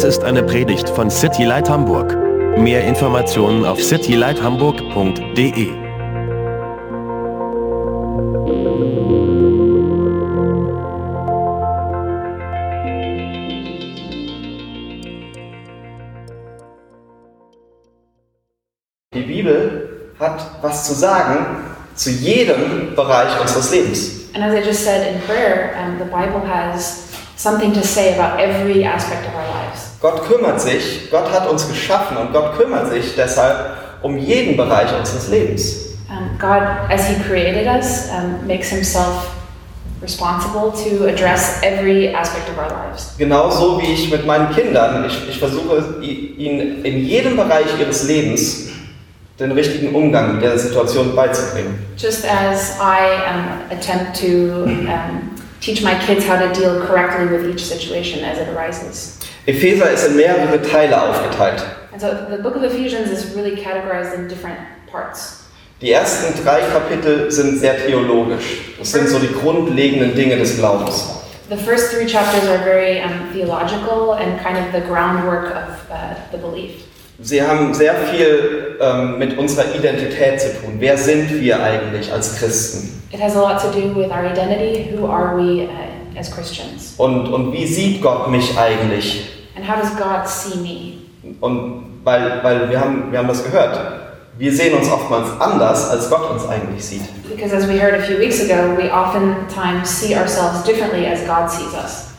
Dies ist eine Predigt von City Light Hamburg. Mehr Informationen auf citylighthamburg.de. Die Bibel hat was zu sagen zu jedem Bereich unseres Lebens. And as I just said in prayer, um, the Bible has something to say about every aspect of our. Gott kümmert sich, Gott hat uns geschaffen und Gott kümmert sich deshalb um jeden Bereich unseres Lebens. Um, God, as He created us, um, makes Himself responsible to address every aspect of our lives. Genauso wie ich mit meinen Kindern, ich, ich versuche ihnen in jedem Bereich ihres Lebens den richtigen Umgang mit der Situation beizubringen. Just as I um, attempt to um, teach my kids how to deal correctly with each situation as it arises. Epheser ist in mehrere Teile aufgeteilt. And so the book of Ephesians is really categorized in different parts. Die ersten drei Kapitel sind sehr theologisch. Das sind so die grundlegenden Dinge des Glaubens. The first three chapters are very um, theological and kind of the groundwork of uh, the belief. Sie haben sehr viel ähm, mit unserer Identität zu tun. Wer sind wir eigentlich als Christen? It has a lot to do with our identity. Who are we uh, as Christians? Und, und wie sieht Gott mich eigentlich? And how does God see me? Und weil, weil wir, haben, wir haben das gehört. Wir sehen uns oftmals anders, als Gott uns eigentlich sieht. Because as we heard a few weeks ago, we oftentimes see ourselves differently as God sees us.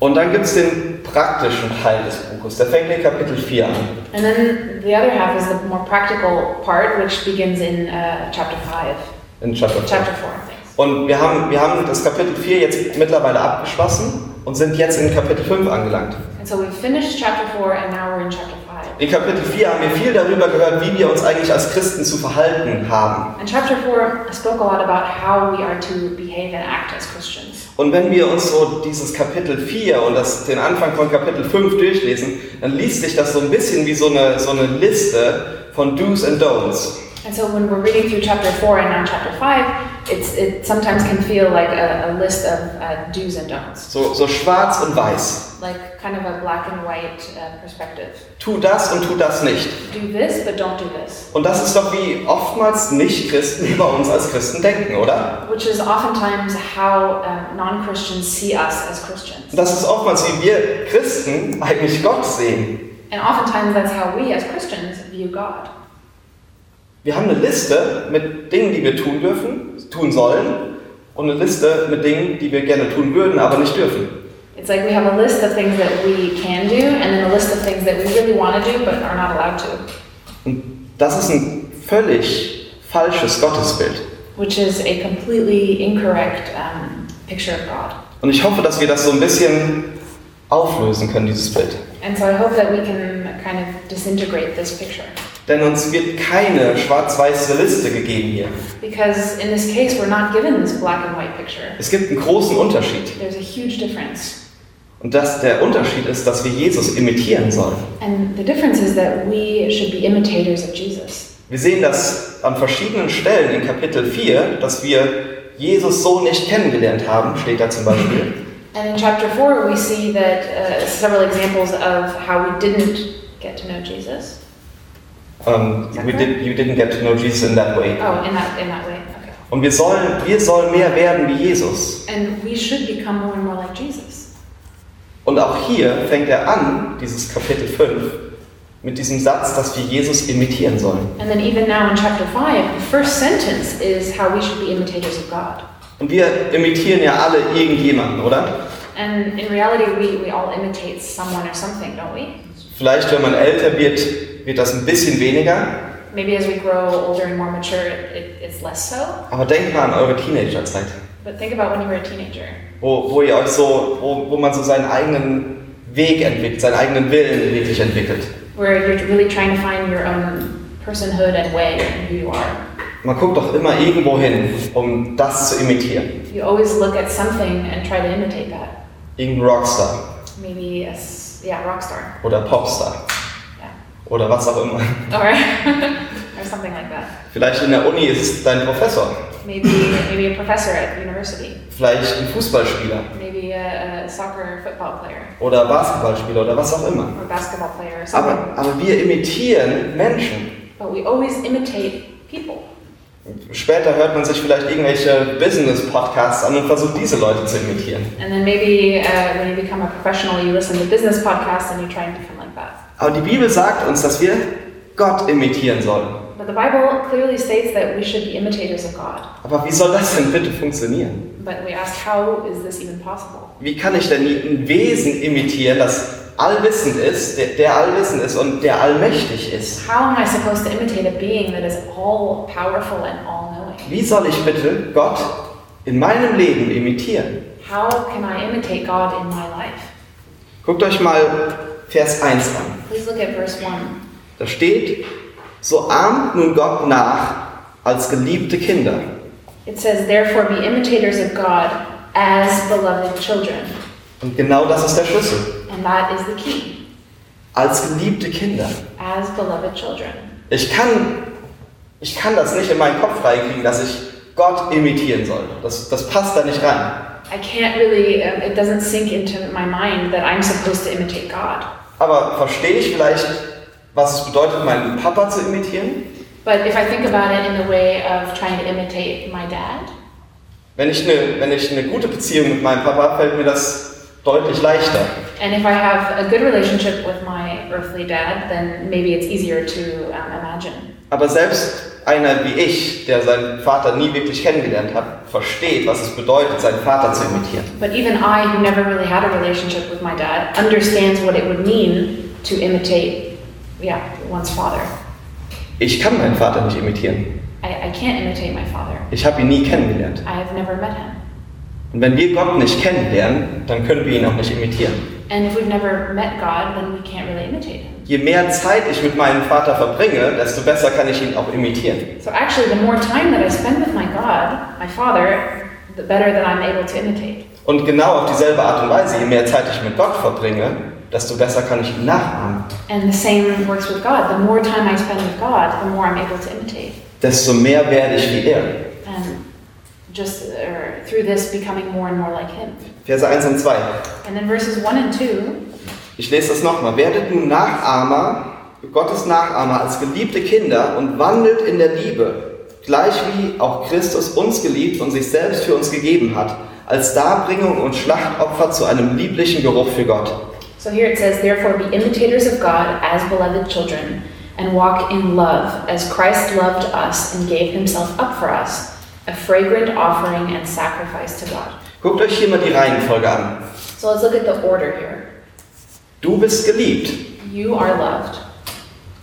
Und dann gibt es den praktischen Teil des Buches. Der fängt in Kapitel 4 an. And then the other half is the more practical part, which begins in uh, chapter 5. In Chapter 4. Chapter 4, thanks. Und wir haben, wir haben das Kapitel 4 jetzt mittlerweile abgeschlossen und sind jetzt in Kapitel 5 angelangt. And so we've finished chapter 4 and now we're in chapter 5. In Kapitel 4 haben wir viel darüber gehört, wie wir uns eigentlich als Christen zu verhalten haben. And chapter 4 spoke a lot about how we are to behave and act as Christians. Und wenn wir uns so dieses Kapitel 4 und das, den Anfang von Kapitel 5 durchlesen, dann liest sich das so ein bisschen wie so eine, so eine Liste von Do's and Don'ts. And so when we're reading through chapter 4 and now chapter 5, it's, it sometimes can feel like a, a list of uh, do's and don'ts, So, so schwarz und weiß. like kind of a black and white uh, perspective. Tu das und tu das nicht. Do this, but don't do this. Und das ist doch wie oftmals Nicht-Christen über uns als Christen denken, oder? Which is oftentimes how uh, non Christians see us as Christians. Und das ist oftmals, wie wir Christen eigentlich Gott sehen. And oftentimes that's how we as Christians view God. Wir haben eine Liste mit Dingen, die wir tun dürfen, tun sollen, und eine Liste mit Dingen, die wir gerne tun würden, aber nicht dürfen. It's like we have a list of things that we can do, and then a list of things that we really want to do but are not allowed to, Und das ist ein völlig falsches Gottesbild. which is a completely incorrect um, picture of God. Und ich hoffe, dass wir das so ein bisschen auflösen können, dieses Bild. And so I hope that we can kind of disintegrate this picture. Denn uns wird keine schwarz-weiße Liste gegeben hier. Because in this case, we're not given this black and white picture. Es gibt einen großen Unterschied. There's a huge difference. Und das, der Unterschied ist, dass wir Jesus imitieren sollen. And the difference is that we should be imitators of Jesus. Wir sehen das an verschiedenen Stellen in Kapitel 4, dass wir Jesus so nicht kennengelernt haben, steht da zum Beispiel. And in chapter 4, we see that uh, several examples of how we didn't get to know Jesus. Um, we did, you didn't get to know Jesus in that way. Oh, in that, in that way. Okay. Und wir sollen, wir sollen mehr werden wie Jesus. And we should become more and more like Jesus. Und auch hier fängt er an, dieses Kapitel 5, mit diesem Satz, dass wir Jesus imitieren sollen. And then even now in chapter 5, the first sentence is how we should be imitators of God. Und wir imitieren ja alle irgendjemanden, oder? And in reality, we, we all imitate someone or something, don't we? Vielleicht, wenn man älter wird, wird das ein bisschen weniger. Maybe as we grow older and more mature, it, it, it's less so. Aber denkt mal an eure Teenagerzeit, But think about when you were a teenager, wo, wo ihr euch so, wo, wo man so seinen eigenen Weg entwickelt, seinen eigenen Willen wirklich entwickelt. where you're really trying to find your own personhood and way and who you are. Man guckt doch immer irgendwo hin, um das zu imitieren. You always look at something and try to imitate that. Irgendein Rockstar Maybe a yeah, rock star. oder Popstar. Oder was auch immer. Or, or something like that. Vielleicht in der Uni ist es dein Professor Maybe maybe a professor at university. vielleicht ein Fußballspieler Maybe a, a soccer football player oder Basketballspieler oder was auch immer. or basketball player or something. Aber, aber wir imitieren Menschen. But we always imitate people. Später hört man sich vielleicht irgendwelche Business-Podcasts an und versucht diese Leute zu imitieren. And then maybe uh, when you become a professional, you listen to business podcasts and you try and. Aber die Bibel sagt uns, dass wir Gott imitieren sollen. But the Bible clearly states that we should be imitators of God. Aber wie soll das denn bitte funktionieren? But we ask, how is this even possible? Wie kann ich denn ein Wesen imitieren, das allwissend ist, der, der allwissend ist und der allmächtig ist? How am I supposed to imitate a being that is all powerful and all knowing? Wie soll ich bitte Gott in meinem Leben imitieren? How can I imitate God in my life? Guckt euch mal Vers 1 an. Please look at verse 1. Da steht, so ahmt nun Gott nach als geliebte Kinder. It says, Therefore be imitators of God as beloved children. Und genau das ist der Schlüssel. And that is the key. Als geliebte Kinder. As beloved children. Ich kann, ich kann das nicht in meinen Kopf reinkriegen, dass ich Gott imitieren soll. Das, das passt da nicht rein. I can't really, it doesn't sink into my mind that I'm supposed to imitate God. Aber verstehe ich vielleicht, was es bedeutet, meinen Papa zu imitieren? But if I think about it in the way of trying to imitate my dad, Wenn ich, eine, wenn ich eine gute Beziehung mit meinem Papa habe, fällt mir das deutlich leichter. and if I have a good relationship with my earthly dad, then maybe it's easier to um, imagine. Aber selbst einer wie ich, der seinen Vater nie wirklich kennengelernt hat, versteht, was es bedeutet, seinen Vater zu imitieren. But even I, who never really had a relationship with my dad, understands what it would mean to imitate, yeah, one's father. Ich kann meinen Vater nicht imitieren. I, I can't imitate my father. Ich habe ihn nie kennengelernt. I have never met him. Und wenn wir Gott nicht kennenlernen, dann können wir ihn auch nicht imitieren. And if we've never met God, then we can't really imitate him. Je mehr Zeit ich mit meinem Vater verbringe, desto besser kann ich ihn auch imitieren. So actually, the more time that I spend with my God, my father, the better that I'm able to imitate. Und genau auf dieselbe Art und Weise, je mehr Zeit ich mit Gott verbringe, desto besser kann ich ihn nachahmen. And the same works with God. The more time I spend with God, the more I'm able to imitate. Desto mehr werde ich wie er. And just or through this, becoming more and more like Him. Verse 1 und 2. And then verses 1 and 2 Ich lese das nochmal. Werdet nun Nachahmer, Gottes Nachahmer als geliebte Kinder und wandelt in der Liebe, gleich wie auch Christus uns geliebt und sich selbst für uns gegeben hat, als Darbringung und Schlachtopfer zu einem lieblichen Geruch für Gott. So here it says, Therefore be imitators of God as beloved children, and walk in love, as Christ loved us and gave himself up for us, a fragrant offering and sacrifice to God. Guckt euch hier mal die Reihenfolge an. So let's look at the order here. Du bist geliebt You are loved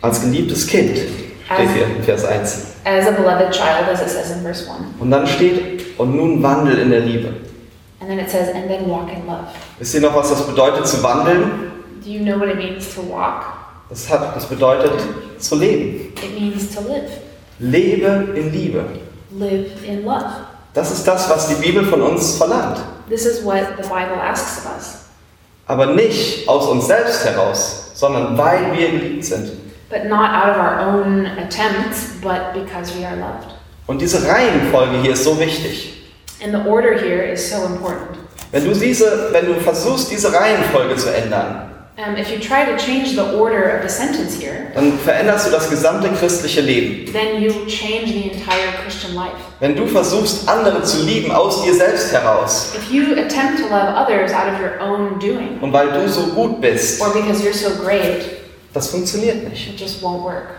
als geliebtes Kind, steht hier in Vers 1. as a beloved child, as it says in verse 1. Und dann steht, und nun wandel in der Liebe. And then it says, and then walk in love. Wisst ihr noch, was das bedeutet zu wandeln? Do you know what it means to walk? Das, hat, das bedeutet zu leben. It means to live. Lebe in Liebe. Live in love. Das ist das, was die Bibel von uns verlangt. This is what the Bible asks of us. Aber nicht aus uns selbst heraus, sondern weil wir geliebt sind. But not out of our own attempts, but because we are loved. Und diese Reihenfolge hier ist so wichtig. And the order here is so important. Wenn du, diese, wenn du versuchst, diese Reihenfolge zu ändern, Um, if you try to change the order of the sentence here, dann veränderst du das gesamte christliche Leben. then you change the entire Christian life. Wenn du versuchst, andere zu lieben aus dir selbst heraus If you attempt to love others out of your own doing, und weil du so gut bist, or because you're so great, das funktioniert nicht. it just won't work.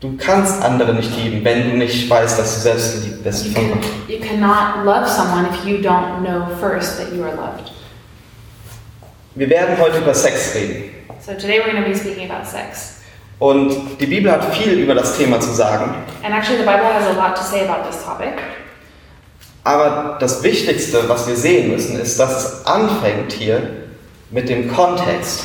Du kannst andere nicht lieben, wenn du nicht weißt, dass du selbst geliebt bist You, can, you cannot love someone if you don't know first that you are loved. Wir werden heute über Sex reden. So today we're going to be speaking about sex. Und die Bibel hat viel über das Thema zu sagen. And actually, the Bible has a lot to say about this topic. Aber das Wichtigste, was wir sehen müssen, ist, dass es anfängt hier mit dem Kontext.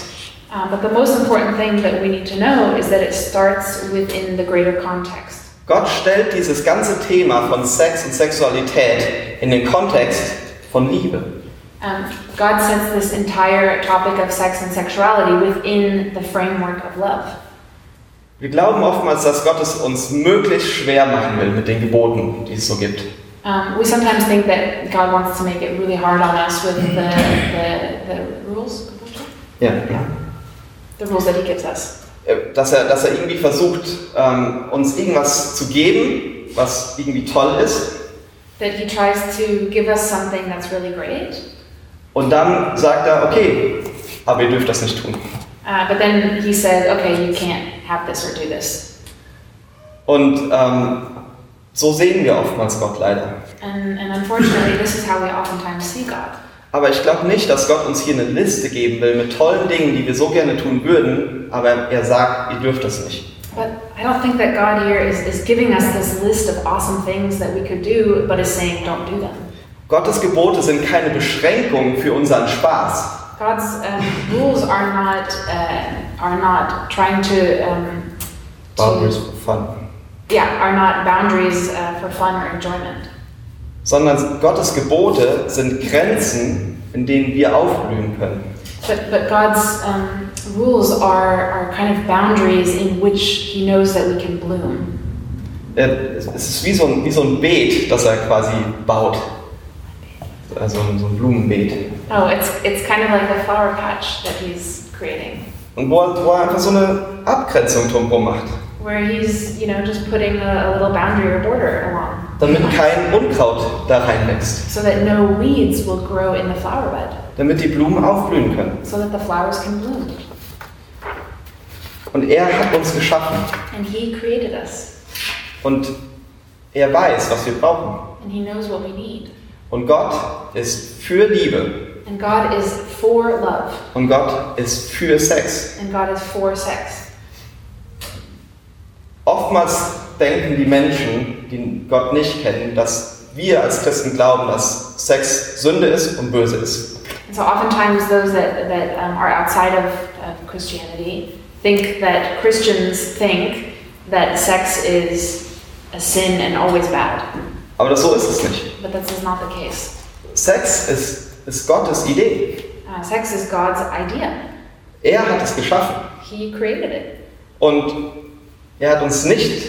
Um, but the most important thing that we need to know is that it starts within the greater context. Gott stellt dieses ganze Thema von Sex und Sexualität in den Kontext von Liebe. Um, God sets this entire topic of sex and sexuality within the framework of love. Wir glauben oftmals, dass Gott es uns möglichst schwer machen will mit den Geboten, die es so gibt. Um, we sometimes think that God wants to make it really hard on us with the, the, the rules, Ja. the rules that He gives us. Äh, Dass er, dass er irgendwie versucht, ähm, uns irgendwas zu geben, was irgendwie toll ist. That He tries to give us something that's really great, Und dann sagt er, okay, aber ihr dürft das nicht tun. uh, but then He says, okay, you can't have this or do this. Und ähm, so sehen wir oftmals Gott leider. And, and unfortunately, this is how we oftentimes see God. Aber ich glaube nicht, dass Gott uns hier eine Liste geben will mit tollen Dingen, die wir so gerne tun würden, aber er sagt, ihr dürft das nicht. But I don't think that God here is, is giving us this list of awesome things that we could do, but is saying, don't do them. Gottes Gebote sind keine Beschränkung für unseren Spaß. God's um, rules are not uh, are not trying to, um, Boundaries to for fun. yeah are not boundaries uh, for fun or enjoyment. Sondern Gottes Gebote sind Grenzen, in denen wir aufblühen können. But but God's um, rules are are kind of boundaries in which He knows that we can bloom. Er- Es ist wie so ein, wie so ein Beet, das er quasi baut. Also so ein Blumenbeet. Oh, it's it's kind of like a flower patch that He's creating, Und wo er, wo er einfach so eine Abgrenzung drumherum macht. where He's you know just putting a, a little boundary or border along. Damit kein Unkraut da reinwächst. so that no weeds will grow in the flower bed, Damit die Blumen aufblühen können. so that the flowers can bloom. Und er hat uns geschaffen. And He created us, Und er weiß, was wir brauchen. and He knows what we need. Und Gott ist für Liebe. And God is for love, Und Gott ist für Sex. and God is for sex. Oftmals denken die Menschen, die Gott nicht kennen, dass wir als Christen glauben, dass Sex Sünde ist und böse ist. And so oftentimes those that, that um, are outside of, of Christianity think that Christians think that sex is a sin and always bad. Aber das, so ist es nicht. But that is not the case. Sex ist, ist Gottes Idee. Uh, sex is God's idea. Er hat es geschaffen. He created it. Und er hat uns nicht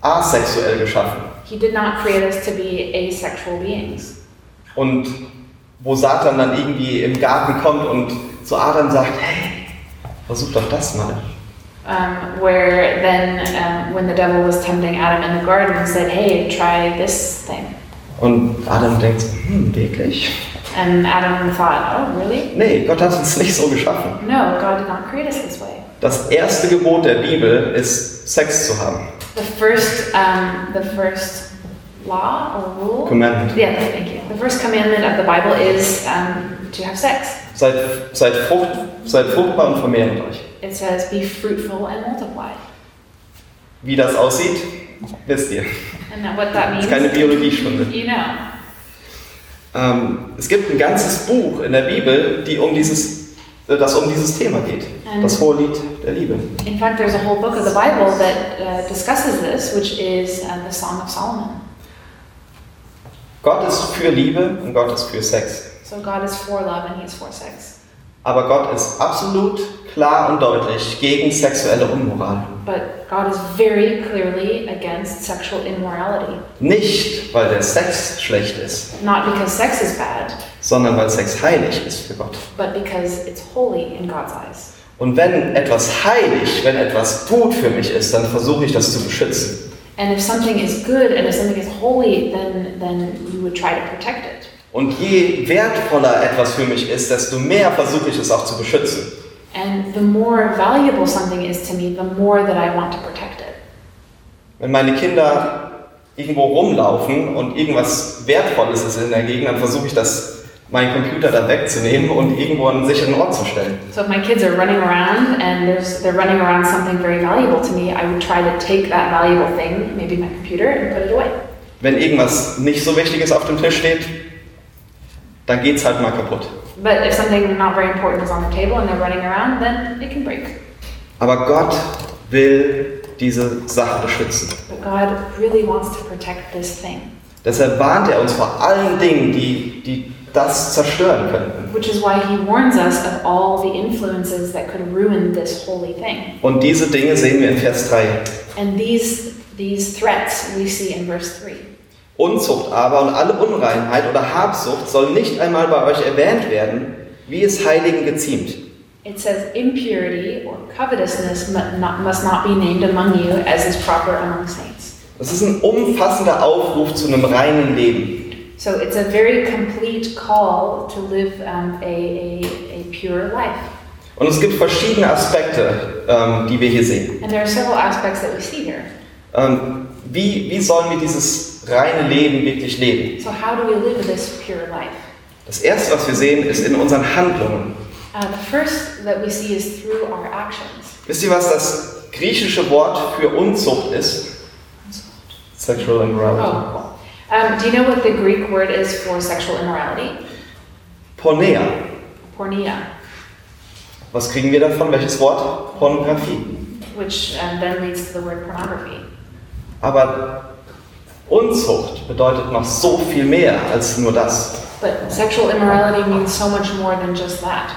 asexuell geschaffen. He did not create us to be asexual beings. Und wo Satan dann irgendwie im Garten kommt und zu Adam sagt, hey, versuch doch das mal. Um, where then, um, when the devil was tempting Adam in the garden, said, Hey, try this thing. Und Adam denkt, hm, wirklich? And Adam thought, Oh, really? Nee, Gott hat uns nicht so geschaffen. No, God did not create us this way. Das erste Gebot der Bibel ist, Sex zu haben. The first, um, the first law or rule? Commandment. Yeah, thank you. The first commandment of the Bible is um, to have sex. Seid, seid, frucht, seid fruchtbar und vermehrt euch. It says, Be fruitful and multiply. Wie das aussieht, wisst ihr. And that, what that Das means, ist keine Biologiestunde. you know. Ähm, es gibt ein ganzes Buch in der Bibel, die um dieses, äh, das um dieses Thema geht. Das hohe Lied der Liebe. In fact, there's a whole book of the Bible that uh, discusses this, which is uh, the Song of Solomon. Gott ist für Liebe und Gott ist für Sex. So God is for love and He's for sex. Aber Gott ist absolut klar und deutlich gegen sexuelle Unmoral. But God is very clearly against sexual immorality. Nicht, weil der Sex schlecht ist, Not because sex is bad, sondern weil Sex heilig ist für Gott. but because it's holy in God's eyes. Und wenn etwas heilig, wenn etwas gut für mich ist, dann versuche ich das zu beschützen. And if something is good and if something is holy, then, then you would try to protect it. Und je wertvoller etwas für mich ist, desto mehr versuche ich es auch zu beschützen. And the more valuable something is to me, the more that I want to protect it. Wenn meine Kinder irgendwo rumlaufen und irgendwas Wertvolles ist in der Gegend, dann versuche ich das, meinen Computer dann wegzunehmen und irgendwo an einen sicheren Ort zu stellen. So if my kids are running around and there's, they're running around something very valuable to me, I would try to take that valuable thing, maybe my computer, and put it away. Wenn irgendwas nicht so Wichtiges auf dem Tisch steht, dann geht es halt mal kaputt. But if something not very important is on the table and they're running around, then it can break. Aber Gott will diese Sache beschützen. But God really wants to protect this thing. Deshalb warnt er uns vor allen Dingen, die, die das zerstören könnten. Which is why he warns us of all the influences that could ruin this holy thing. Und diese Dinge sehen wir in Vers 3. And these these threats we see in verse 3. Unzucht aber und alle Unreinheit oder Habsucht soll nicht einmal bei euch erwähnt werden, wie es Heiligen geziemt. It says impurity or covetousness must not be named among you as is proper among saints. Das ist ein umfassender Aufruf zu einem reinen Leben. So it's a very complete call to live um, a, a, a pure life. Und es gibt verschiedene Aspekte, ähm, die wir hier sehen. And there are several aspects that we see here. Ähm, wie, wie sollen wir dieses reine Leben wirklich leben? So how do we live this pure life? Das Erste, was wir sehen, ist in unseren Handlungen. Uh, the first that we see is through our actions. Wisst ihr, was das griechische Wort für Unzucht ist? Sexual Oh, immorality. cool. Um, do you know what the Greek word is for sexual immorality? Pornea. Porneia, Was kriegen wir davon? Welches Wort? Pornografie. which um, then leads to the word pornography. Aber Unzucht bedeutet noch so viel mehr als nur das. But sexual immorality means so much more than just that.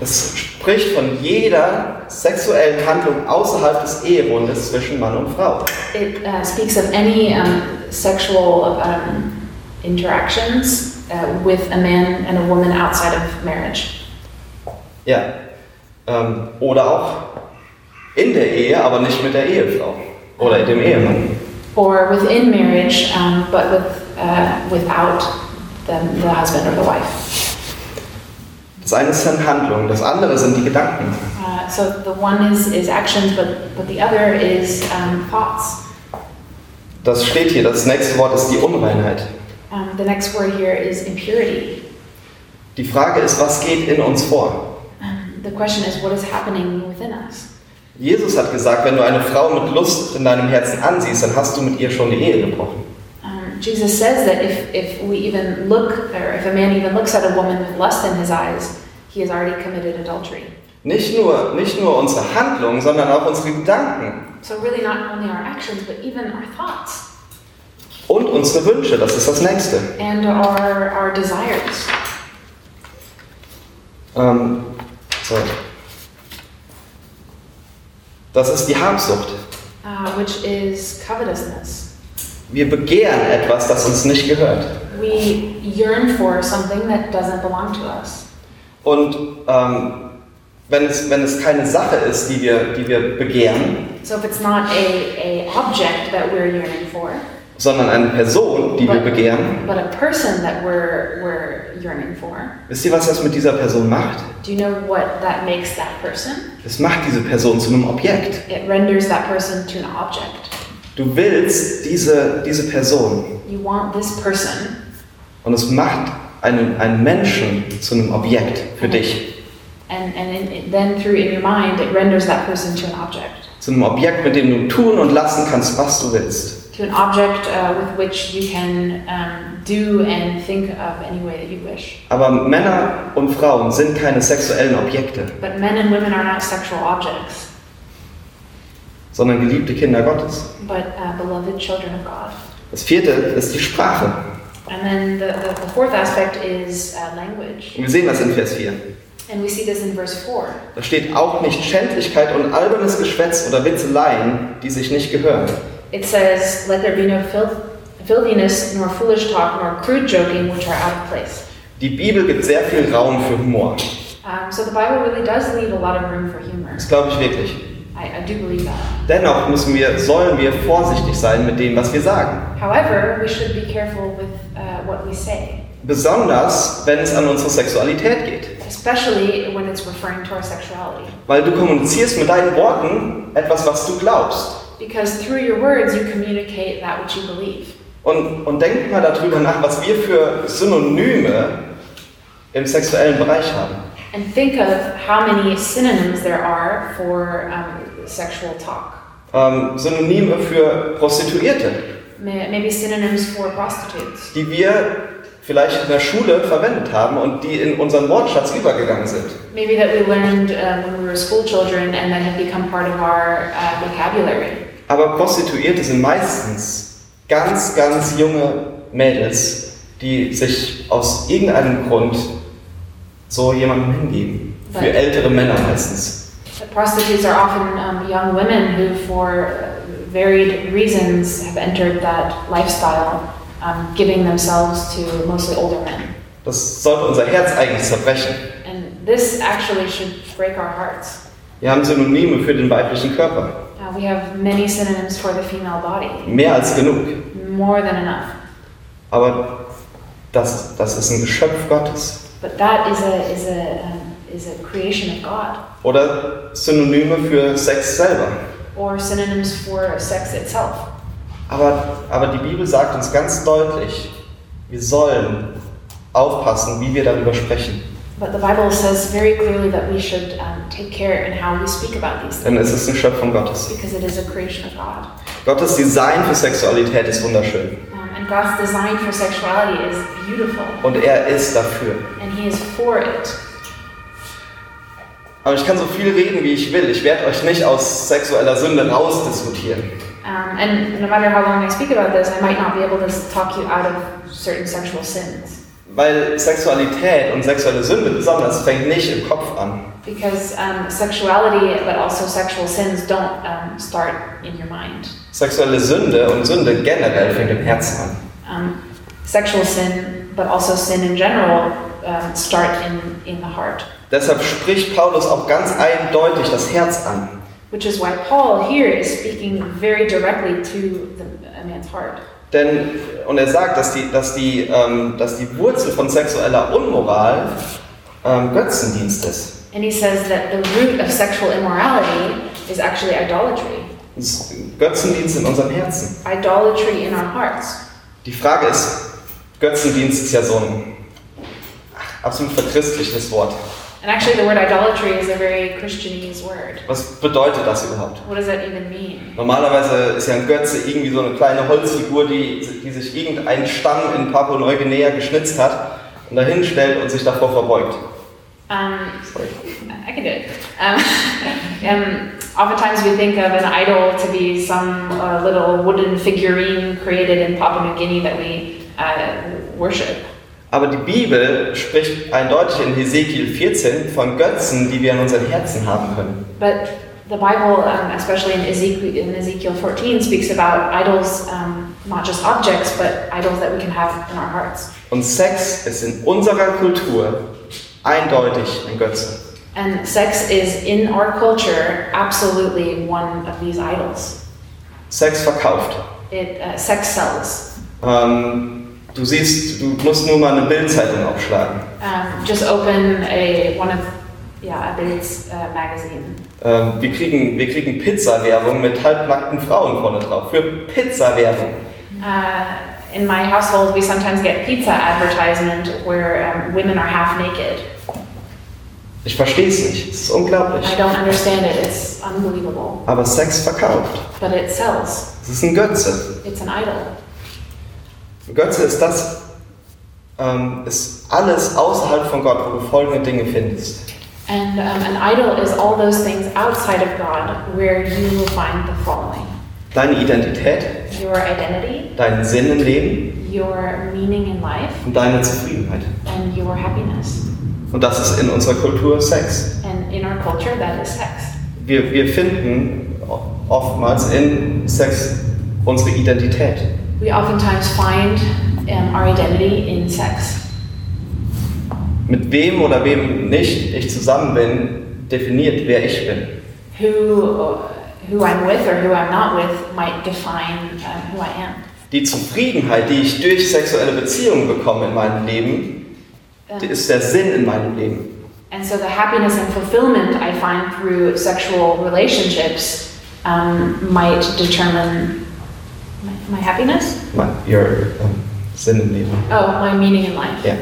Es spricht von jeder sexuellen Handlung außerhalb des Ehebundes zwischen Mann und Frau. It uh, speaks of any um, sexual um, interactions uh, with a man and a woman outside of marriage. Ja. Ähm, oder auch in der Ehe, aber nicht mit der Ehefrau oder dem Ehemann. Or within marriage, um, but with, uh, without the, the husband or the wife. Das eine ist dann Handlung, das andere sind die Gedanken. Uh, so the one is, is actions, but, but the other is um, thoughts. Das steht hier, das nächste Wort ist die Unreinheit. Um, the next word here is impurity. Die Frage ist, was geht in uns vor? Um, the question is, what is happening within us? Jesus hat gesagt, wenn du eine Frau mit Lust in deinem Herzen ansiehst, dann hast du mit ihr schon die Ehe gebrochen. Um, Jesus says that if, if we even look, or if a man even looks at a woman with lust in his eyes, he has already committed adultery. Nicht nur, nicht nur unsere Handlungen, sondern auch unsere Gedanken So, really, not only our actions, but even our thoughts und unsere Wünsche, das ist das nächste. and our, our desires. Ähm, so. Das ist die Habsucht. Uh, which is covetousness. Wir begehren etwas, das uns nicht gehört. We yearn for something that doesn't belong to us. Und ähm, wenn, es, wenn es keine Sache ist, die wir, die wir begehren, So if it's not a, a object that we're yearning for, sondern eine Person, die wir begehren, but a person that we're, we're yearning for, wisst ihr, was das mit dieser Person macht? do you know what that makes that person? Es macht diese Person zu einem Objekt. It renders that person to an object. Du willst diese, diese Person You want this person, und es macht einen, einen Menschen zu einem Objekt für dich. and, and in, then through in your mind, it renders that person to an object. Zu einem Objekt, mit dem du tun und lassen kannst, was du willst. To an object uh, with which you can um, do and think of any way that you wish. Aber Männer und Frauen sind keine sexuellen Objekte, But men and women are not sexual objects, sondern geliebte Kinder Gottes. but uh, beloved children of God. Das vierte ist die Sprache. And then the, the, the fourth aspect is uh, language. Und wir sehen das in Vers 4. And we see this in verse 4. Da steht auch nicht Schändlichkeit und albernes Geschwätz oder Witzeleien, die sich nicht gehören. It says, Let there be no filth, filthiness, nor foolish talk, nor crude joking, which are out of place. Die Bibel gibt sehr viel Raum für Humor. Um, so the Bible really does leave a lot of room for humor. Das glaube ich wirklich. I, I do believe that. Dennoch müssen wir, sollen wir vorsichtig sein mit dem, was wir sagen. However, we should be careful with uh, what we say, Besonders, wenn es an unsere Sexualität geht. especially when it's referring to our sexuality. Weil du kommunizierst mit deinen Worten etwas, was du glaubst. Because through your words, you communicate that which you believe. Und, und denk mal darüber nach, was wir für Synonyme im sexuellen Bereich haben. And think of how many synonyms there are for um, sexual talk. Ähm, Synonyme für Prostituierte, May- Maybe synonyms for prostitutes. die wir vielleicht in der Schule verwendet haben und die in unseren Wortschatz übergegangen sind. Maybe that we learned uh, when we were school children and that have become part of our uh, vocabulary. Aber Prostituierte sind meistens ganz, ganz junge Mädels, die sich aus irgendeinem Grund so jemandem hingeben. Für ältere Männer meistens. Prostitutes are often um, young women who, for uh, varied reasons, have entered that lifestyle, um, giving themselves to mostly older men. Das sollte unser Herz eigentlich zerbrechen. And this actually should break our hearts. Wir haben Synonyme für den weiblichen Körper. We have many synonyms for the female body, Mehr als genug. more than enough. Aber das, das ist ein Geschöpf Gottes. But that is a, is a, is a creation of God, Oder Synonyme für Sex selber. or synonyms for sex itself. Aber, aber die Bibel sagt uns ganz deutlich, wir sollen aufpassen, wie wir darüber sprechen. But the Bible says very clearly that we should um, take care in how we speak about these Denn es ist eine Schöpfung Gottes. because it is a creation of God. Gottes Design für Sexualität ist wunderschön. Um, and God's design for sexuality is beautiful, Und er ist dafür. and He is for it. Aber ich kann so viel reden, wie ich will. Ich werde euch nicht aus sexueller Sünde rausdiskutieren. Um, and no matter how long I speak about this, I might not be able to talk you out of certain sexual sins. Weil Sexualität und sexuelle Sünde besonders fängt nicht im Kopf an. Because um, sexuality, but also sexual sins, don't um, start in your mind. Sexuelle Sünde und Sünde generell fängt im Herzen an. Um, sexual sin, but also sin in general, um, start in, in the heart. Deshalb spricht Paulus auch ganz eindeutig das Herz an. Which is why Paul here is speaking very directly to the, a man's heart. Denn, und er sagt, dass die, dass die, ähm, dass die Wurzel von sexueller Unmoral ähm, Götzendienst ist. And he says that the root of sexual immorality is actually idolatry. Das ist Götzendienst in unserem Herzen. Idolatry in our hearts. Die Frage ist, Götzendienst ist ja so ein absolut verchristliches Wort. And actually, the word idolatry is a very Christianese word. Was bedeutet das überhaupt? What does that even mean? Normalerweise ist ja ein Götze irgendwie so eine kleine Holzfigur, die, die sich irgendein Stamm in Papua-Neuguinea geschnitzt hat und dahin stellt und sich davor verbeugt. Um, Sorry. I can do it. Um, um, oftentimes, we think of an idol to be some uh, little wooden figurine created in Papua New Guinea that we uh, worship. Aber die Bibel spricht eindeutig in Hesekiel 14 von Götzen, die wir in unseren Herzen haben können. But the Bible, um, especially in Ezekiel, in Ezekiel 14, speaks about idols, um, not just objects, but idols that we can have in our hearts. Und Sex ist in unserer Kultur eindeutig ein Götze. And sex is, in our culture, absolutely one of these idols. Sex verkauft. It, uh, sex sells. Ähm, du siehst, du musst nur mal eine Bildzeitung aufschlagen. Um, just open a one of yeah a Bill's uh, magazine. Ähm, wir kriegen, wir kriegen Pizza-Werbung mit halbnackten Frauen vorne drauf. Für Pizza-Werbung. Uh, in my household, we sometimes get pizza advertisement where um, women are half naked. Ich verstehe es nicht. Es ist unglaublich. I don't understand it. It's unbelievable, Aber Sex verkauft. but it sells. Es ist ein Götze. It's an idol. Götze ist das, ähm, ist alles außerhalb von Gott, wo du folgende Dinge findest. And um, an idol is all those things outside of God where you will find the following: Deine Identität, your identity, deinen Sinn im Leben your meaning in life, und deine Zufriedenheit. and your happiness. Und das ist in unserer Kultur Sex. And in our culture, that is sex. Wir, wir finden oftmals in Sex unsere Identität. We oftentimes find um, our identity in sex. Mit wem oder wem nicht ich zusammen bin, definiert, wer ich bin. Who, who I'm with or who I'm not with might define um, who I am. Die Zufriedenheit, die ich durch sexuelle Beziehungen bekomme in meinem Leben, die Um, ist der Sinn in meinem Leben. and so the happiness and fulfillment I find through sexual relationships um, might determine my, my happiness. Mein, your, ähm, Sinn im Leben. Oh, my meaning in life. Ja.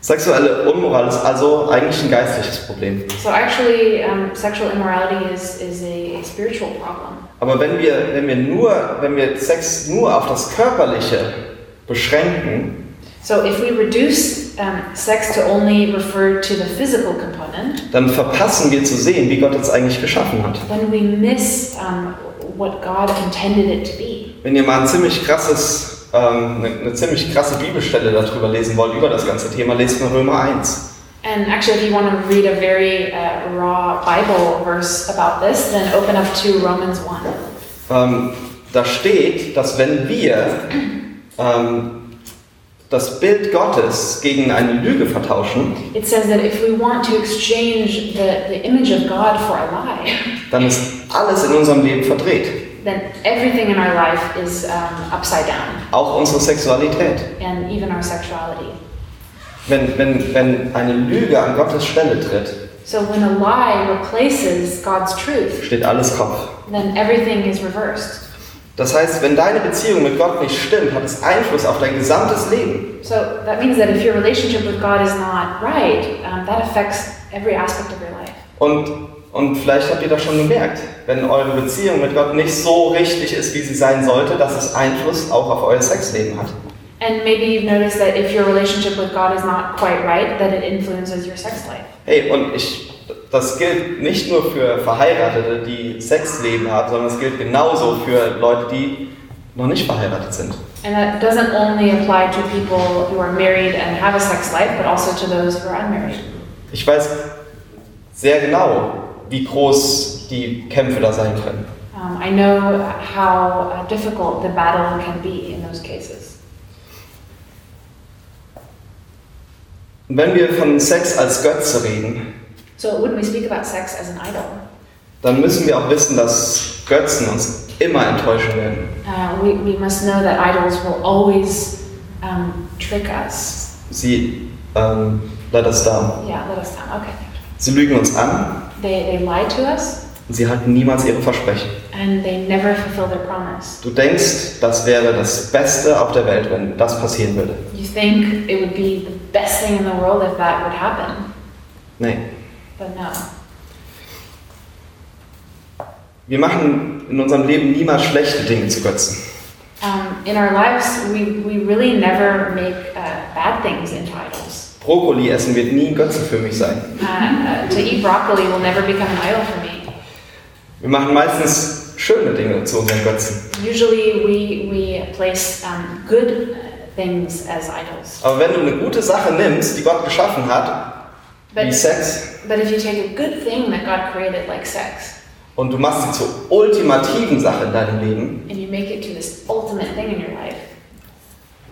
Sexuelle Unmoral ist also eigentlich ein geistliches Problem. So actually, um, sexual immorality is, is a, a spiritual problem. Aber wenn wir, wenn wir nur, wenn wir Sex nur auf das Körperliche beschränken, So if we reduce um, sex to only refer to the physical component, dann verpassen wir zu sehen, wie Gott uns eigentlich geschaffen hat. then we miss um, what God intended it to be. Wenn ihr mal ein ziemlich krasses, ähm, eine, eine ziemlich krasse Bibelstelle darüber lesen wollt, über das ganze Thema, lest mal Römer 1. And actually, if you want to read a very uh, raw Bible verse about this, then open up to Romans 1. Ähm, da steht, dass wenn wir ähm, das Bild Gottes gegen eine Lüge vertauschen, It says that if we want to exchange the, the image of God for a lie, dann ist alles in unserem Leben verdreht. then everything in our life is um, upside down, Auch unsere Sexualität. and even our sexuality. Wenn, wenn, wenn eine Lüge an Gottes Stelle tritt, So when a lie replaces God's truth, steht alles Kopf. then everything is reversed. Das heißt, wenn deine Beziehung mit Gott nicht stimmt, hat es Einfluss auf dein gesamtes Leben. So that means that if your relationship with God is not right, um, that affects every aspect of your life. Und, und vielleicht habt ihr das schon gemerkt, wenn eure Beziehung mit Gott nicht so richtig ist, wie sie sein sollte, dass es Einfluss auch auf euer Sexleben hat. And maybe you've noticed that if your relationship with God is not quite right, that it influences your sex life. Hey, und ich, das gilt nicht nur für Verheiratete, die Sexleben haben, sondern es gilt genauso für Leute, die noch nicht verheiratet sind. And that doesn't only apply to people who are married and have a sex life, but also to those who are unmarried. Ich weiß sehr genau, wie groß die Kämpfe da sein können. Um, I know how uh, difficult the battle can be in those cases. Wenn wir von Sex als Götze reden, So when we speak about sex as an idol, dann müssen wir auch wissen, dass Götzen uns immer enttäuschen werden. uh, we, we must know that idols will always um, trick us. Sie ähm, let us down. Yeah, let us down. Okay. Sie lügen uns an They, they lie to us sie halten niemals ihre Versprechen. and they never fulfill their promise. Du denkst, das wäre das Beste auf der Welt, wenn das passieren würde. You think it would be the best thing in the world if that would happen, Nee. But no. Wir machen in unserem Leben niemals schlechte Dinge zu Götzen. Um, in our lives, we, we really never make uh, bad things into idols. Brokkoli essen wird nie ein Götze für mich sein. Uh, uh, to eat broccoli will never become an idol for me. Wir machen meistens schöne Dinge zu unseren Götzen. Usually, we, we place um, good things as idols. Aber wenn du eine gute Sache nimmst, die Gott geschaffen hat, wie But, Sex, but if you take a good thing that God created, like sex, und du machst sie zur ultimativen Sache in deinem Leben, and you make it to this ultimate thing in your life,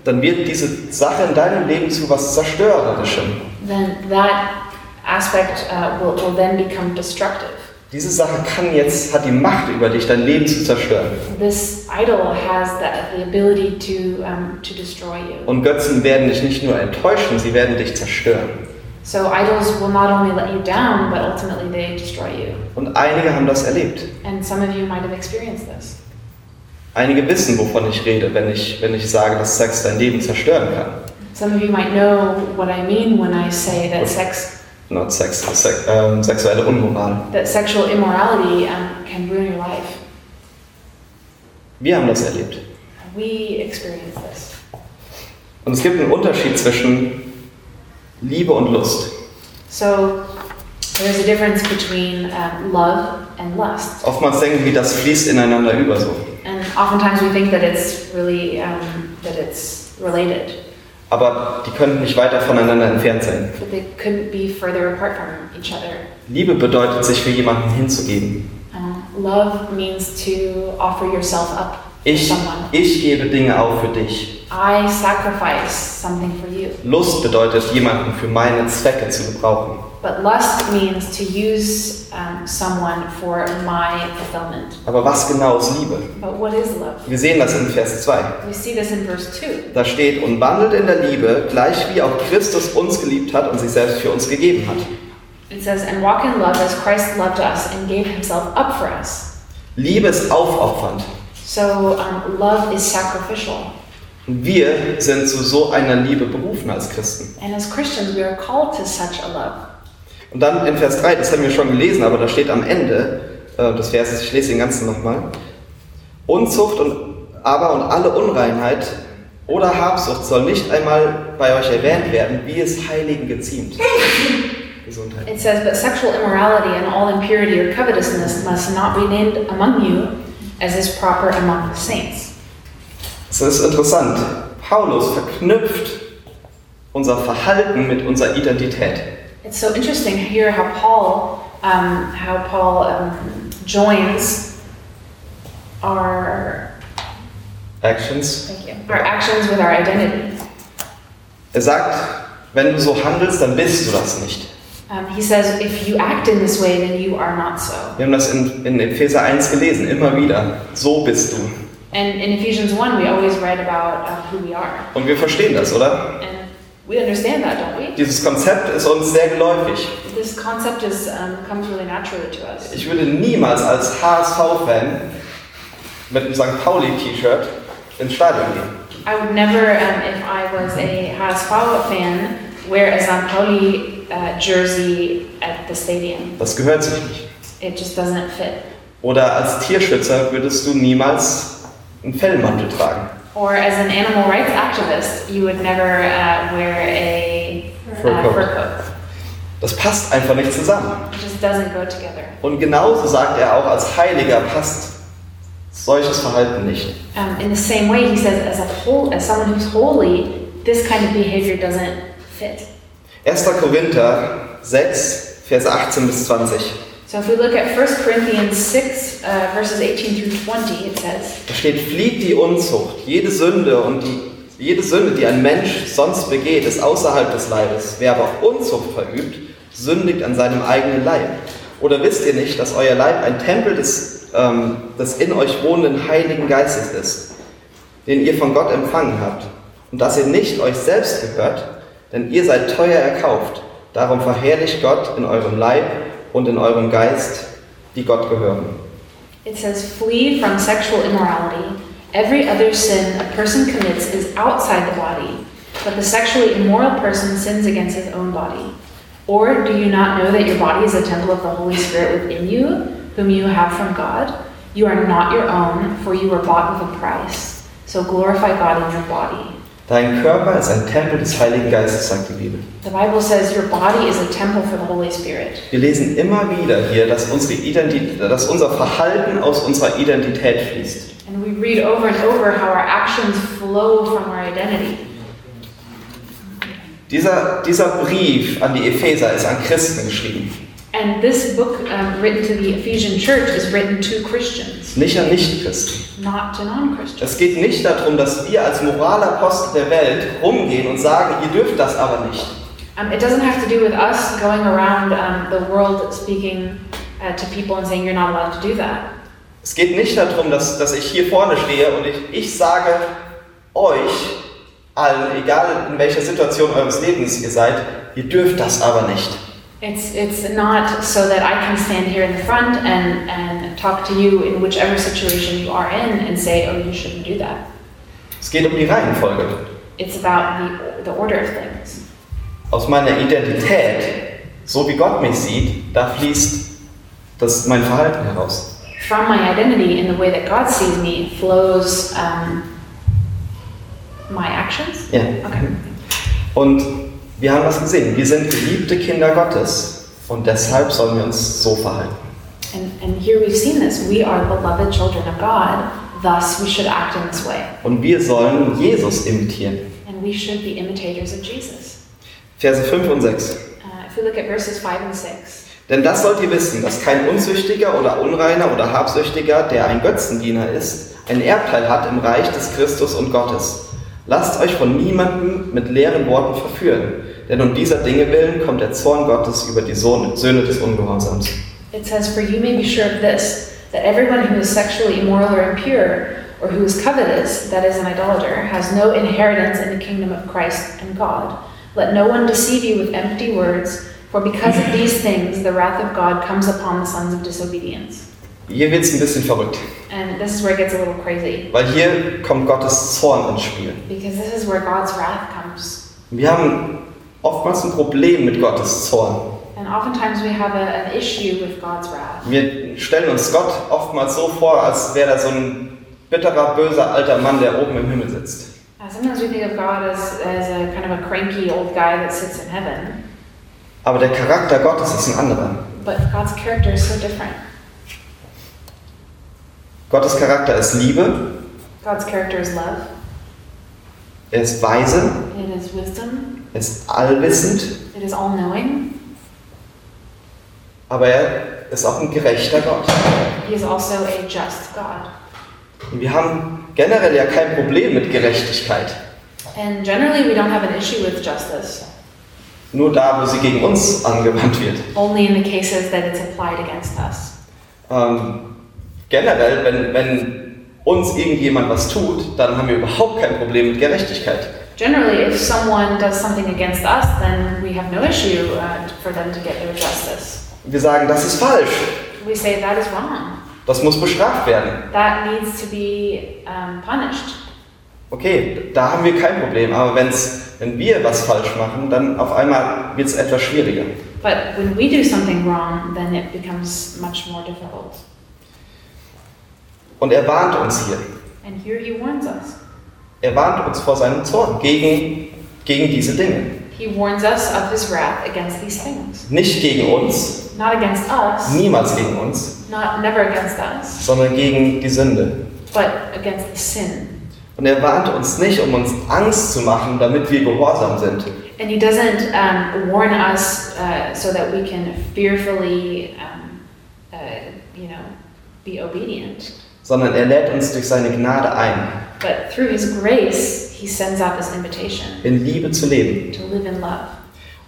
dann wird diese Sache in deinem Leben zu was Zerstörerischem. then that aspect uh, will, will then become destructive. Diese Sache kann jetzt, hat die Macht über dich, dein Leben zu zerstören. This idol has the, the ability to, um, to destroy you. Und Götzen werden dich nicht nur enttäuschen, sie werden dich zerstören. So idols will not only let you down, but ultimately they destroy you. Und einige haben das erlebt. And some of you might have experienced this. Einige wissen, wovon ich rede, wenn ich, wenn ich sage, dass Sex dein Leben zerstören kann. Some of you might know what I mean when I say that sex, Not Sex, Sex ähm, sexuelle Unmoral. that sexual immorality um, can ruin your life. Wir haben das erlebt. We experience this. Und es gibt einen Unterschied zwischen Liebe und Lust. So there's a difference between um, love and lust. Oftmals denken wir, das fließt ineinander über so. And oftentimes we think that it's really, um, that it's related. Aber die könnten nicht weiter voneinander entfernt sein. But they couldn't be further apart from each other. Liebe bedeutet, sich für jemanden hinzugeben. Um, love means to offer yourself up Ich, ich gebe Dinge auf für dich. I sacrifice something for you. Lust bedeutet, jemanden für meine Zwecke zu gebrauchen. But lust means to use um, someone for my fulfillment. Aber was genau ist Liebe? But what is love? Wir sehen das in Vers 2. We see this in verse 2. Da steht, und wandelt in der Liebe, gleich wie auch Christus uns geliebt hat und sich selbst für uns gegeben hat. It says, And walk in love as Christ loved us and gave himself up for us. Liebe ist aufopfernd. So um, love is sacrificial. Wir sind zu so einer Liebe berufen als Christen. And as Christians, we are called to such a love. Und dann in Vers 3, das haben wir schon gelesen, aber da steht am Ende äh, des Verses, ich lese den ganzen nochmal, Unzucht und aber und alle Unreinheit oder Habsucht soll nicht einmal bei euch erwähnt werden, wie es Heiligen geziemt. Gesundheit. It says, But sexual immorality and all impurity or covetousness must not be named among you as is proper among the saints. Es ist interessant. Paulus verknüpft unser Verhalten mit unserer Identität. It's so interesting here how Paul, um, how Paul um, joins our Actions. thank you, our actions with our identity. Er sagt, wenn du so handelst, dann bist du das nicht. Um, he says, if you act in this way, then you are not so. Wir haben das in, in Epheser 1 gelesen, immer wieder. So bist du. And in Ephesians 1, we always write about uh, who we are. Und wir verstehen das, oder? And we understand that, don't we? Dieses Konzept ist uns sehr geläufig. This concept is, um, comes really naturally to us. Ich würde niemals als HSV-Fan mit einem St. Pauli-T-Shirt ins Stadion gehen. I would never, um, if I was a HSV fan, wear a St. Pauli uh, jersey at the stadium. Das gehört sich nicht. It just doesn't fit. Oder als Tierschützer würdest du niemals einen Fellmantel tragen. Or as an animal rights activist, you would never uh, wear a Fur uh, coat. fur coat. Das passt einfach nicht zusammen. It just doesn't go together. Und genauso sagt er auch, als Heiliger passt solches Verhalten nicht. Um, in the same way, he says, as a whole, as someone who's holy, this kind of behavior doesn't fit. 1. Korinther 6, Vers 18 bis 20. So if we look at 1 Corinthians 6, uh, verses 18 through 20, it says, Da steht, flieht die Unzucht. Jede Sünde und die, jede Sünde, die ein Mensch sonst begeht, ist außerhalb des Leibes. Wer aber Unzucht verübt, sündigt an seinem eigenen Leib. Oder wisst ihr nicht, dass euer Leib ein Tempel des, ähm, des in euch wohnenden Heiligen Geistes ist, den ihr von Gott empfangen habt, und dass ihr nicht euch selbst gehört, denn ihr seid teuer erkauft. Darum verherrlicht Gott in eurem Leib und in eurem Geist, die Gott gehören. it says, flee from sexual immorality. Every other sin a person commits is outside the body, but the sexually immoral person sins against his own body. Or do you not know that your body is a temple of the Holy Spirit within you, whom you have from God? You are not your own, for you were bought with a price. So glorify God in your body. Dein Körper ist ein Tempel des Heiligen Geistes, sagt die Bibel. The Bible says your body is a temple for the Holy Spirit. Wir lesen immer wieder hier, dass, unsere Identität, dass unser Verhalten aus unserer Identität fließt. And we read over and over how our actions flow from our identity. Dieser, dieser Brief an die Epheser ist an Christen geschrieben, And this book, um, written to the Ephesian church, is written to Christians, nicht an Nichtchristen. not to non Christians. Es geht nicht darum, dass wir als Moralapostel der Welt rumgehen und sagen, ihr dürft das aber nicht. Um, it doesn't have to do with us going around um, the world speaking uh, to people and saying you're not allowed to do that. Es geht nicht darum, dass, dass ich hier vorne stehe und ich, ich sage euch allen, egal in welcher Situation eures Lebens ihr seid, ihr dürft das aber nicht. It's, it's not so that I can stand here in the front and, and talk to you in whichever situation you are in and say, oh, you shouldn't do that. Es geht um die Reihenfolge. It's about the, the order of things. Aus meiner Identität, so wie Gott mich sieht, da fließt das mein Verhalten heraus. From my identity in the way that God sees me flows um, my actions. Ja. Okay. Und wir haben das gesehen. Wir sind geliebte Kinder Gottes und deshalb sollen wir uns so verhalten. And, and here we've seen this. We are beloved children of God, thus we should act in this way. Und wir sollen Jesus imitieren. And we should be imitators of Jesus. Verse 5 und 6. Uh, if we look at verses 5 and 6, Denn das sollt ihr wissen, dass kein Unzüchtiger oder Unreiner oder Habsüchtiger, der ein Götzendiener ist, ein Erbteil hat im Reich des Christus und Gottes. Lasst euch von niemandem mit leeren Worten verführen, denn um dieser Dinge willen kommt der Zorn Gottes über die Söhne des Ungehorsams. it says, For you may be sure of this, that everyone who is sexually immoral or impure, or who is covetous, that is an idolater, has no inheritance in the kingdom of Christ and God. Let no one deceive you with empty words, for because of these things the wrath of God comes upon the sons of disobedience. Hier wird es ein bisschen verrückt, And this is where it gets a little crazy, weil hier kommt Gottes Zorn ins Spiel. because this is where God's wrath comes. Wir haben oftmals ein Problem mit Gottes Zorn. And oftentimes we have a, an issue with God's wrath. Wir stellen uns Gott oftmals so vor, als wäre er so ein bitterer, böser alter Mann, der oben im Himmel sitzt. Uh, sometimes we think of God as, as a kind of a cranky old guy that sits in heaven, Aber der Charakter Gottes ist ein anderer. but God's character is so different. Gottes Charakter ist Liebe, God's character is love, er ist weise, it is wisdom, ist allwissend, it is all knowing, aber er ist auch ein gerechter Gott. He is also a just God. Und wir haben generell ja kein Problem mit Gerechtigkeit. And generally, we don't have an issue with justice, Nur da, wo sie gegen uns angewandt wird. only in the cases that it's applied against us. Ähm, generell, wenn, wenn uns irgendjemand was tut, dann haben wir überhaupt kein Problem mit Gerechtigkeit. Generally, if someone does something against us, then we have no issue uh, for them to get their justice. Wir sagen, das ist falsch. We say that is wrong. Das muss bestraft werden. That needs to be um, punished. Okay, da haben wir kein Problem. Aber wenn's, wenn wir was falsch machen, dann auf einmal wird es etwas schwieriger. But when we do something wrong, then it becomes much more difficult. Und er warnt uns hier. And here he warns us. Er warnt uns vor seinem Zorn gegen, gegen diese Dinge. He warns us of his wrath against these things. Nicht gegen uns, Not against us, niemals gegen uns, not never against us, sondern gegen die Sünde. but against the sin. Und er warnt uns nicht, um uns Angst zu machen, damit wir gehorsam sind, And he doesn't um, warn us uh, so that we can fearfully, um, uh, you know, be obedient. Sondern er lädt uns durch seine Gnade ein, But through his grace, he sends out this invitation in Liebe zu leben. to live in love.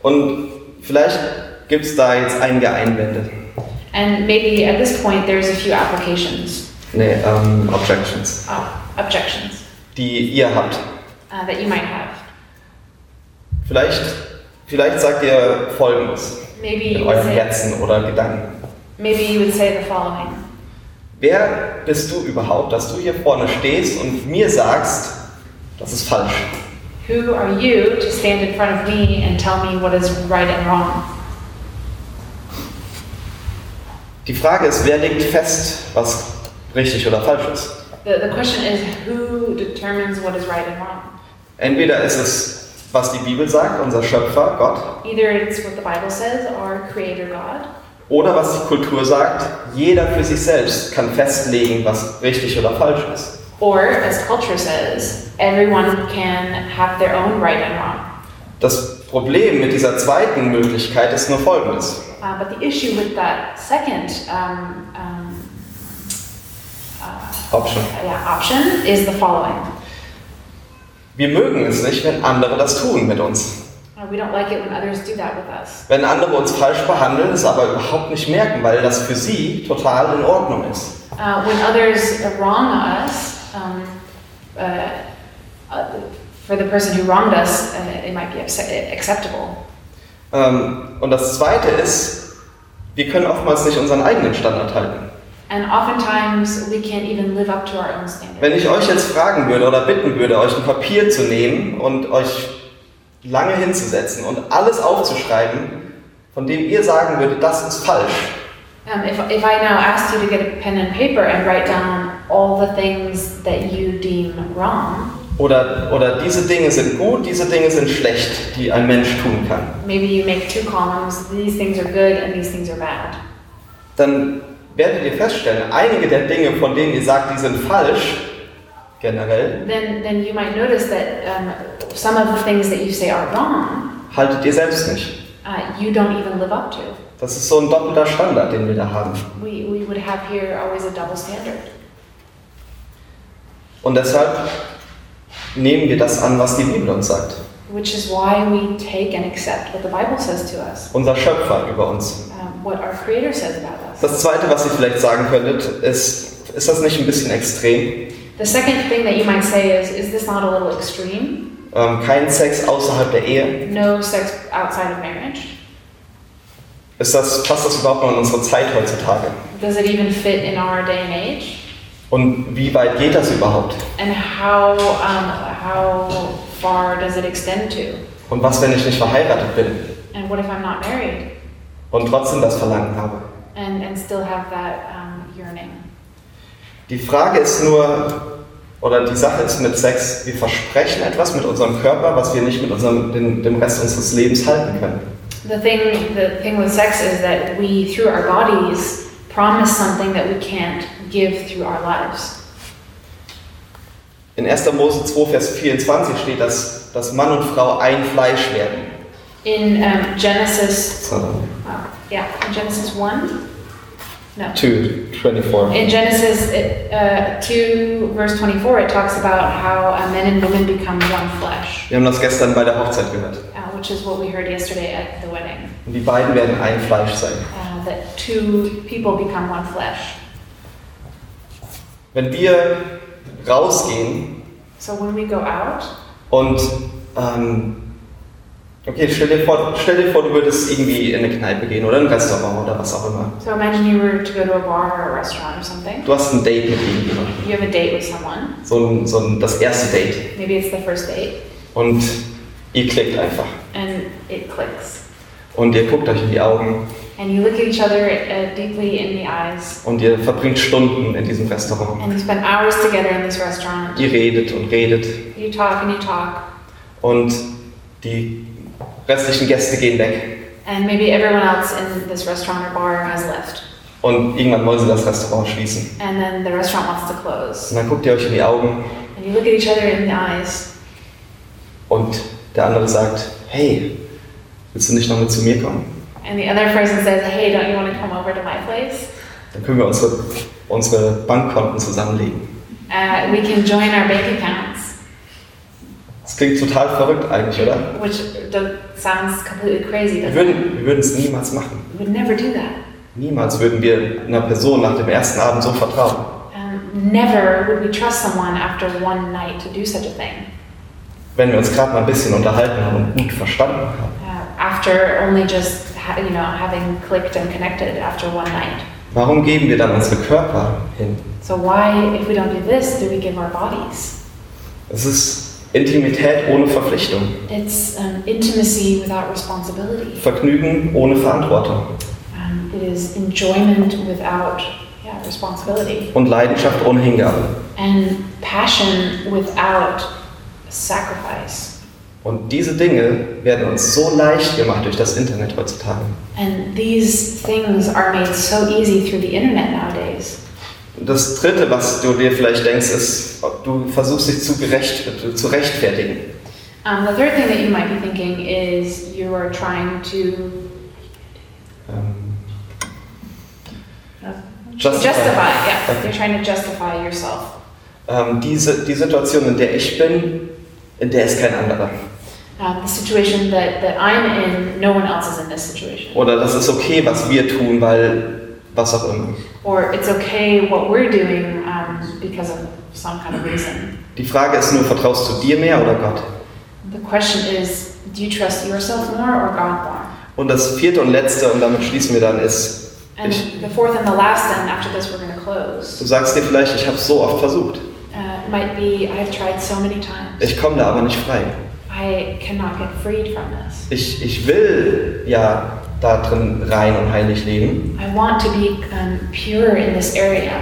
Und vielleicht gibt es da jetzt einige Einwände. And maybe at this point, there's a few applications, Nee, ähm, Objections, uh, objections die ihr habt. uh, that you might have. Vielleicht, vielleicht sagt ihr Folgendes Maybe in say, Herzen oder Gedanken. maybe you would say the following: Wer bist du überhaupt, dass du hier vorne stehst und mir sagst, das ist falsch? Who are you to stand in front of me and tell me what is right and wrong? Die Frage ist, wer legt fest, was richtig oder falsch ist? The, the question is, who determines what is right and wrong? Entweder ist es, was die Bibel sagt, unser Schöpfer, Gott, Either it's what the Bible says, our Creator God, oder was die Kultur sagt, jeder für sich selbst kann festlegen, was richtig oder falsch ist. or as culture says, everyone can have their own right and wrong. Das Problem mit dieser zweiten Möglichkeit ist nur folgendes. Uh, but the issue with that second um, um, uh, Option. yeah, option is the following. Wir mögen es nicht, wenn andere das tun mit uns. Wenn andere uns falsch behandeln, es aber überhaupt nicht merken, weil das für sie total in Ordnung ist. Uh, when others wrong us, um, uh, uh, for the person who wronged us, uh, it might be acce- acceptable. Ähm, und das Zweite ist, wir können oftmals nicht unseren eigenen Standard halten. And oftentimes we can't even live up to our own standards. Wenn ich euch jetzt fragen würde oder bitten würde, euch ein Papier zu nehmen und euch lange hinzusetzen und alles aufzuschreiben, von dem ihr sagen würdet, das ist falsch, Um, if, if I now asked you to get a pen and paper and write down all the things that you deem wrong, oder, oder diese Dinge sind gut, diese Dinge sind schlecht, die ein Mensch tun kann, maybe you make two columns, these things are good and these things are bad, dann werdet ihr feststellen, einige der Dinge, von denen ihr sagt, die sind falsch, generell, then, then you might notice that um, some of the things that you say are wrong, haltet ihr selbst nicht. uh, you don't even live up to. Das ist so ein doppelter Standard, den wir da haben. We, we would have here always a double standard. Und deshalb nehmen wir das an, was die Bibel uns sagt. Which is why we take and accept what the Bible says to us, Unser Schöpfer über uns. um, what our Creator says about us. Das Zweite, was ihr vielleicht sagen könntet, ist, ist das nicht ein bisschen extrem? The second thing that you might say is, is this not a little extreme? Ähm, kein Sex außerhalb der Ehe? No sex outside of marriage? Ist das, passt das überhaupt noch in unsere Zeit heutzutage? Does it even fit in our day and age? Und wie weit geht das überhaupt? And how, um, how far does it extend to? Und was, wenn ich nicht verheiratet bin And what if I'm not married und trotzdem das Verlangen habe? and, and still have that um? Die Frage ist nur, oder die Sache ist mit Sex, wir versprechen etwas mit unserem Körper, was wir nicht mit unserem, dem, dem Rest unseres Lebens halten können. The thing, the thing with sex is that we, through our bodies, promise something that we can't give through our lives. In 1. Mose 2, Vers 24 steht, dass, dass Mann und Frau ein Fleisch werden. In um, Genesis, So. uh, Yeah, in Genesis 1? No. 2, 24. In Genesis it, uh, 2, verse 24, it talks about how men and women become one flesh, Wir haben das gestern bei der Hochzeit gehört. uh, which is what we heard yesterday at the wedding. Und die beiden werden ein Fleisch sein. Uh, that two people become one flesh. Wenn wir rausgehen So when we go out, und ähm, okay, stell dir, vor, stell dir vor, du würdest irgendwie in eine Kneipe gehen oder in ein Restaurant oder was auch immer. so imagine you were to go to a bar or a restaurant or something. Du hast ein Date mit irgendjemandem. You have a date with someone. So ein, so ein, das erste Date. Maybe it's the first date, Und ihr klickt einfach. and it clicks. Und ihr guckt euch in die Augen And you look at each other uh, deeply in the eyes, und ihr verbringt Stunden in diesem Restaurant. and you spend hours together in this restaurant. Ihr redet und redet You talk and you talk, und die restlichen Gäste gehen weg. and maybe everyone else in this restaurant or bar has left. Und irgendwann wollen sie das Restaurant schließen. And then the restaurant wants to close. Und dann guckt ihr euch in die Augen And you look at each other in the eyes, und der andere sagt, hey, willst du nicht noch mit zu mir kommen? and the other person says, Hey, don't you want to come over to my place? Dann können wir unsere, unsere Bankkonten zusammenlegen. Uh, we can join our bank accounts, Das klingt total verrückt eigentlich, oder? which sounds completely crazy. Wir würden, wir würden es niemals machen. We would never do that. Niemals würden wir einer Person nach dem ersten Abend so vertrauen. Um, never would we trust someone after one night to do such a thing. Wenn wir uns gerade mal ein bisschen unterhalten haben und gut verstanden haben. Uh, after only just you know having clicked and connected after one night. Warum geben wir dann unsere Körper hin? So why, if we don't do this, do we give our bodies? Es ist Intimität ohne Verpflichtung. It's um, intimacy without responsibility. Vergnügen ohne Verantwortung. Um, it is enjoyment without yeah, responsibility. Und Leidenschaft ohne Hingabe. And passion without sacrifice. Und diese Dinge werden uns so leicht gemacht durch das Internet heutzutage. And these things are made so easy through the internet nowadays. Das dritte, was du dir vielleicht denkst, ist, du versuchst dich zu, gerecht, zu rechtfertigen. Um, the third thing that you might be thinking is you are trying to Ähm, justify. yeah, Okay. you're trying to justify yourself. Ähm, diese, die Situation, in der ich bin, in der ist kein anderer. Um, the situation that, that I'm in, no one else is in this situation. Oder das ist okay, was wir tun, weil was auch immer. Or it's okay what we're doing um, because of some kind of reason. Die Frage ist nur, vertraust du dir mehr oder Gott? The question is, do you trust yourself more or God more? Und das vierte und letzte, und damit schließen wir dann, ist, And ich, the fourth and the last, and after this we're going to close. du sagst dir vielleicht, ich habe es so oft versucht. Uh, might be, I've tried so many times. Ich komme da aber nicht frei. I cannot get freed from this. Ich, ich will ja da drin rein und heilig leben, I want to be um, pure in this area,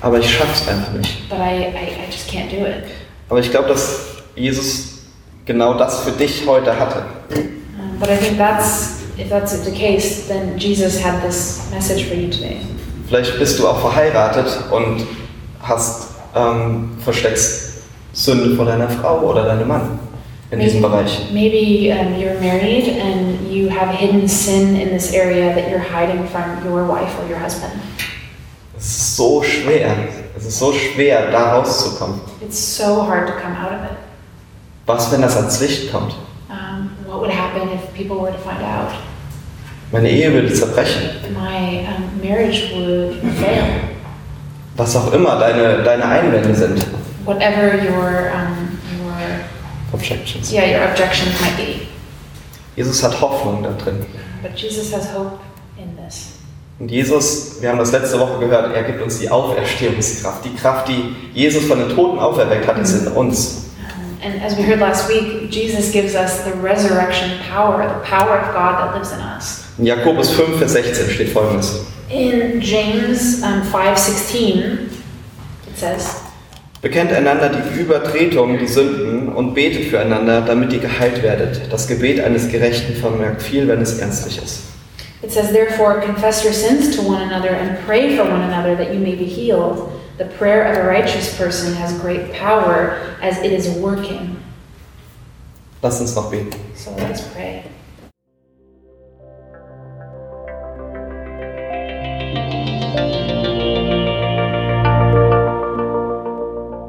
aber ich schaff's einfach nicht. but I, I, I just can't do it. Aber ich glaube, dass Jesus genau das für dich heute hatte. But I think that's, if that's the case, then Jesus had this message for you today. Vielleicht bist du auch verheiratet und hast ähm, versteckst Sünde vor deiner Frau oder deinem Mann in diesem Bereich. Maybe um, you're married and you have hidden sin in this area that you're hiding from your wife or your husband. Es ist so schwer. Es ist so schwer, da rauszukommen. It's so hard to come out of it. Was, wenn das ans Licht kommt? Um, what would happen if people were to find out? Meine Ehe würde zerbrechen. My um, marriage would fail. Was auch immer deine, deine Einwände sind. Whatever your, um, your, Objections. yeah, your objections might be. Jesus hat Hoffnung da drin. But Jesus has hope in this. Und Jesus, wir haben das letzte Woche gehört, er gibt uns die Auferstehungskraft. Die Kraft, die Jesus von den Toten auferweckt hat, ist in uns. And as we heard last week, Jesus gives us the resurrection power, the power of God that lives in us. In Jakobus 5, Vers 16 steht folgendes. In James um, 5:16, it says, Bekennt einander die Übertretungen, die Sünden und betet füreinander, damit ihr geheilt werdet. Das Gebet eines Gerechten vermerkt viel, wenn es ernstlich ist. it says, therefore confess your sins to one another and pray for one another that you may be healed. The prayer of a righteous person has great power as it is working. Lasst uns noch beten. So let's pray.